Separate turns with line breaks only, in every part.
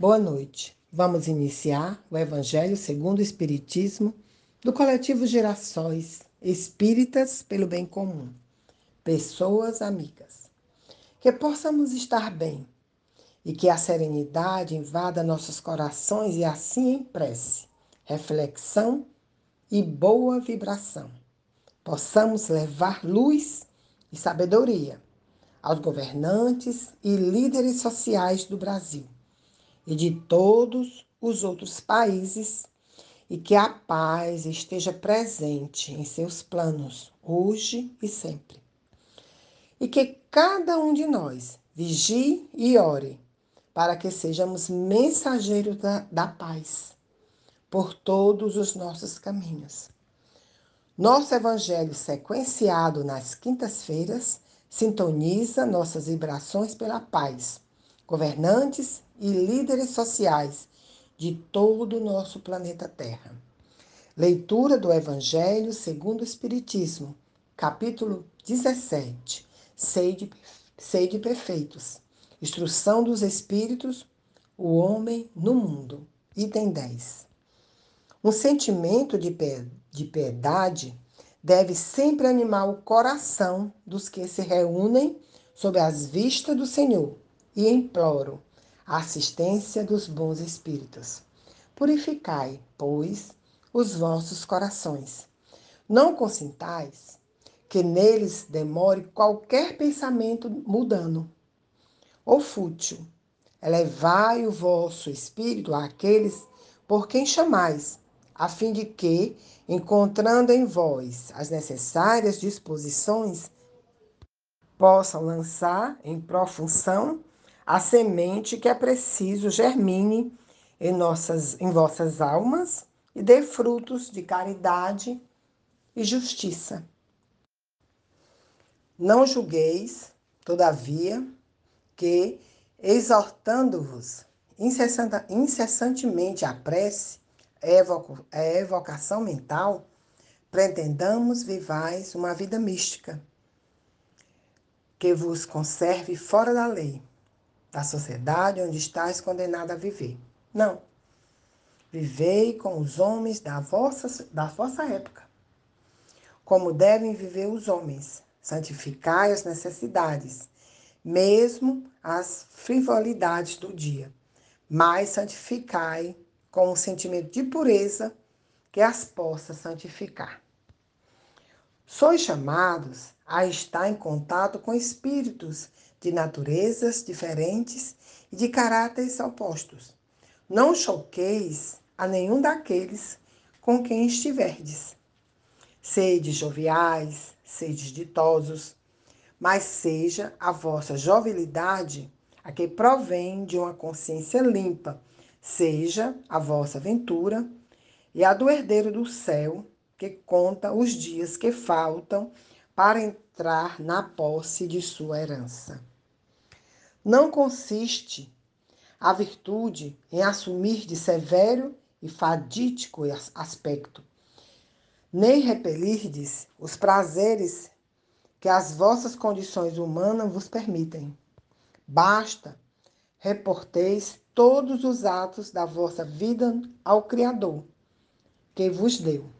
Boa noite. Vamos iniciar o Evangelho segundo o Espiritismo do coletivo Gerações Espíritas pelo Bem Comum. Pessoas amigas. Que possamos estar bem e que a serenidade invada nossos corações e assim em prece, reflexão e boa vibração. Possamos levar luz e sabedoria aos governantes e líderes sociais do Brasil e de todos os outros países e que a paz esteja presente em seus planos, hoje e sempre. E que cada um de nós vigie e ore para que sejamos mensageiros da, da paz por todos os nossos caminhos. Nosso evangelho sequenciado nas quintas-feiras sintoniza nossas vibrações pela paz, governantes e líderes sociais de todo o nosso planeta Terra. Leitura do Evangelho segundo o Espiritismo, capítulo 17. Sede, sede perfeitos. Instrução dos Espíritos, o homem no mundo. Item 10. Um sentimento de, de piedade deve sempre animar o coração dos que se reúnem sob as vistas do Senhor e imploram a assistência dos bons espíritos. Purificai, pois, os vossos corações. Não consintais que neles demore qualquer pensamento mudando ou fútil. Elevai o vosso espírito àqueles por quem chamais, a fim de que, encontrando em vós as necessárias disposições, possam lançar em profunção a semente que é preciso germine em, nossas, em vossas almas e dê frutos de caridade e justiça. Não julgueis, todavia, que, exortando-vos incessantemente a prece, a evocação mental, pretendamos vivais uma vida mística, que vos conserve fora da lei, da sociedade onde estáis condenado a viver. Não. Vivei com os homens da vossa, da vossa época, como devem viver os homens. Santificai as necessidades, mesmo as frivolidades do dia, mas santificai com um sentimento de pureza que as possa santificar. Sois chamados a estar em contato com espíritos de naturezas diferentes e de caráteres opostos. Não choqueis a nenhum daqueles com quem estiverdes. Sede joviais, sede ditosos, mas seja a vossa jovialidade a que provém de uma consciência limpa seja a vossa ventura e a do herdeiro do céu, que conta os dias que faltam para entrar na posse de sua herança. Não consiste a virtude em assumir de severo e fadítico aspecto, nem repelirdes os prazeres que as vossas condições humanas vos permitem. Basta reporteis todos os atos da vossa vida ao Criador, que vos deu.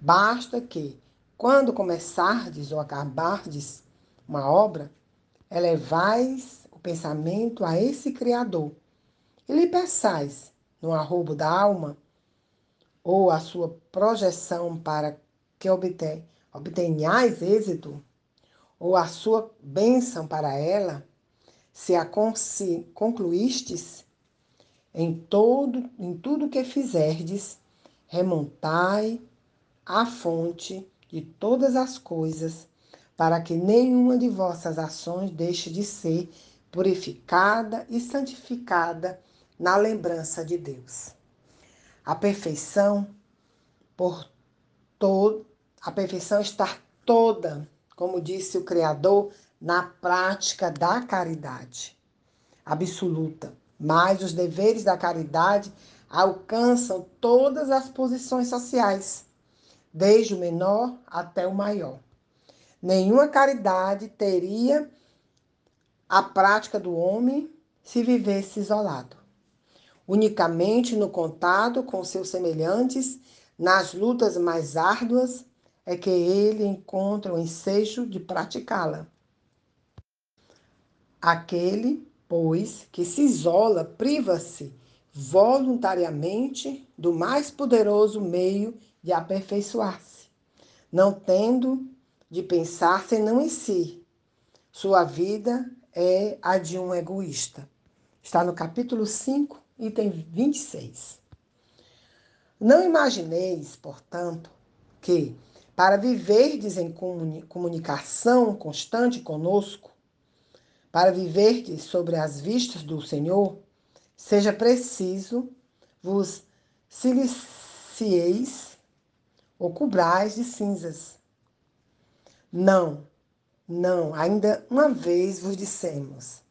Basta que, quando começardes ou acabardes uma obra, elevais pensamento a esse Criador. E lhe peçais, no arrobo da alma, ou a sua projeção para que obtenhais êxito, ou a sua bênção para ela, se a concluístes, em todo, em tudo que fizerdes, remontai à fonte de todas as coisas, para que nenhuma de vossas ações deixe de ser purificada e santificada na lembrança de Deus. A perfeição por a perfeição está toda, como disse o Criador, na prática da caridade absoluta mas os deveres da caridade alcançam todas as posições sociais, desde o menor até o maior. Nenhuma caridade teria a prática do homem se vivesse isolado. Unicamente no contato com seus semelhantes, nas lutas mais árduas, é que ele encontra o ensejo de praticá-la. Aquele, pois, que se isola, priva-se voluntariamente do mais poderoso meio de aperfeiçoar-se, não tendo de pensar senão em si. Sua vida é a de um egoísta. Está no capítulo 5, item 26. Não imagineis, portanto, que, para viverdes em comunicação constante conosco, para viverdes sobre as vistas do Senhor, seja preciso vos silicieis ou cobrais de cinzas. Não, não, ainda uma vez vos dissemos: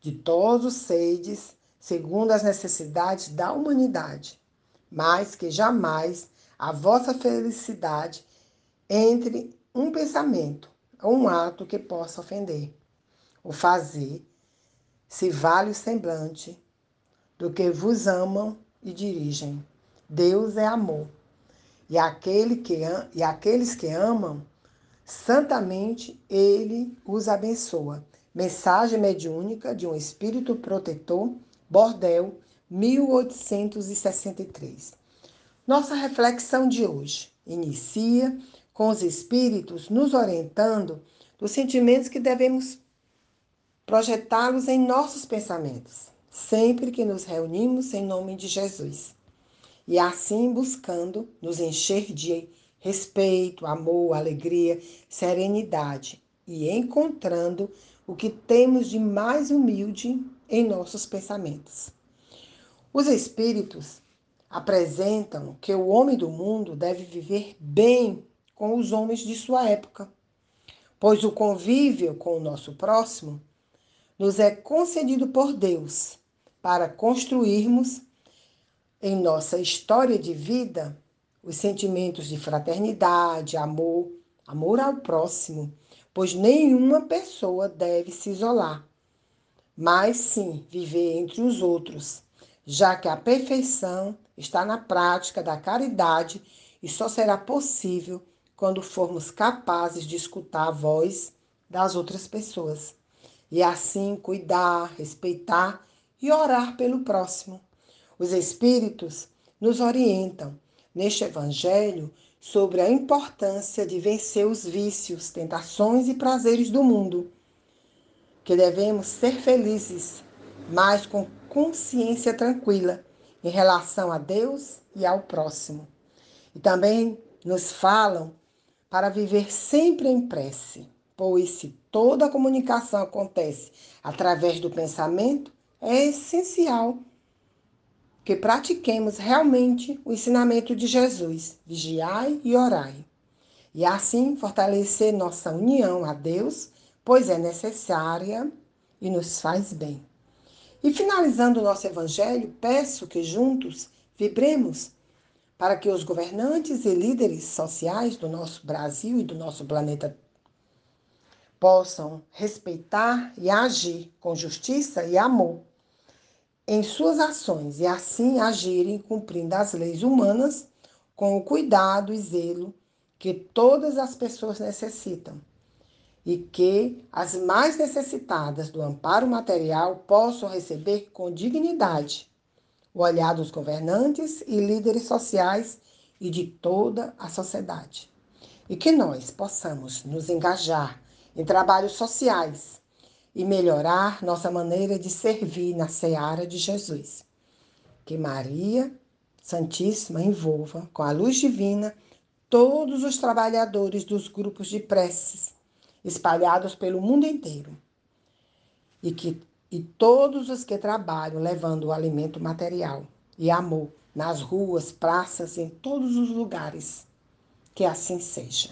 de todos segundo as necessidades da humanidade, mas que jamais a vossa felicidade entre um pensamento ou um ato que possa ofender. O fazer se vale o semblante do que vos amam e dirigem. Deus é amor. E, aquele que, e aqueles que amam Santamente ele os abençoa. Mensagem mediúnica de um espírito protetor, Bordel, 1863. Nossa reflexão de hoje inicia com os espíritos nos orientando dos sentimentos que devemos projetá-los em nossos pensamentos, sempre que nos reunimos em nome de Jesus. E assim buscando nos encher de respeito, amor, alegria, serenidade e encontrando o que temos de mais humilde em nossos pensamentos. Os espíritos apresentam que o homem do mundo deve viver bem com os homens de sua época, pois o convívio com o nosso próximo nos é concedido por Deus para construirmos em nossa história de vida os sentimentos de fraternidade, amor, amor ao próximo, pois nenhuma pessoa deve se isolar, mas sim viver entre os outros, já que a perfeição está na prática da caridade e só será possível quando formos capazes de escutar a voz das outras pessoas e assim cuidar, respeitar e orar pelo próximo. Os espíritos nos orientam neste Evangelho sobre a importância de vencer os vícios, tentações e prazeres do mundo, que devemos ser felizes, mas com consciência tranquila em relação a Deus e ao próximo. E também nos falam para viver sempre em prece, pois se toda a comunicação acontece através do pensamento, é essencial que pratiquemos realmente o ensinamento de Jesus: vigiai e orai. E assim fortalecer nossa união a Deus, pois é necessária e nos faz bem. E finalizando o nosso evangelho, peço que juntos vibremos para que os governantes e líderes sociais do nosso Brasil e do nosso planeta possam respeitar e agir com justiça e amor em suas ações e assim agirem cumprindo as leis humanas com o cuidado e zelo que todas as pessoas necessitam e que as mais necessitadas do amparo material possam receber com dignidade o olhar dos governantes e líderes sociais e de toda a sociedade. E que nós possamos nos engajar em trabalhos sociais e melhorar nossa maneira de servir na seara de Jesus. Que Maria Santíssima envolva com a luz divina todos os trabalhadores dos grupos de preces espalhados pelo mundo inteiro e que e todos os que trabalham levando o alimento material e amor nas ruas, praças, em todos os lugares. Que assim seja.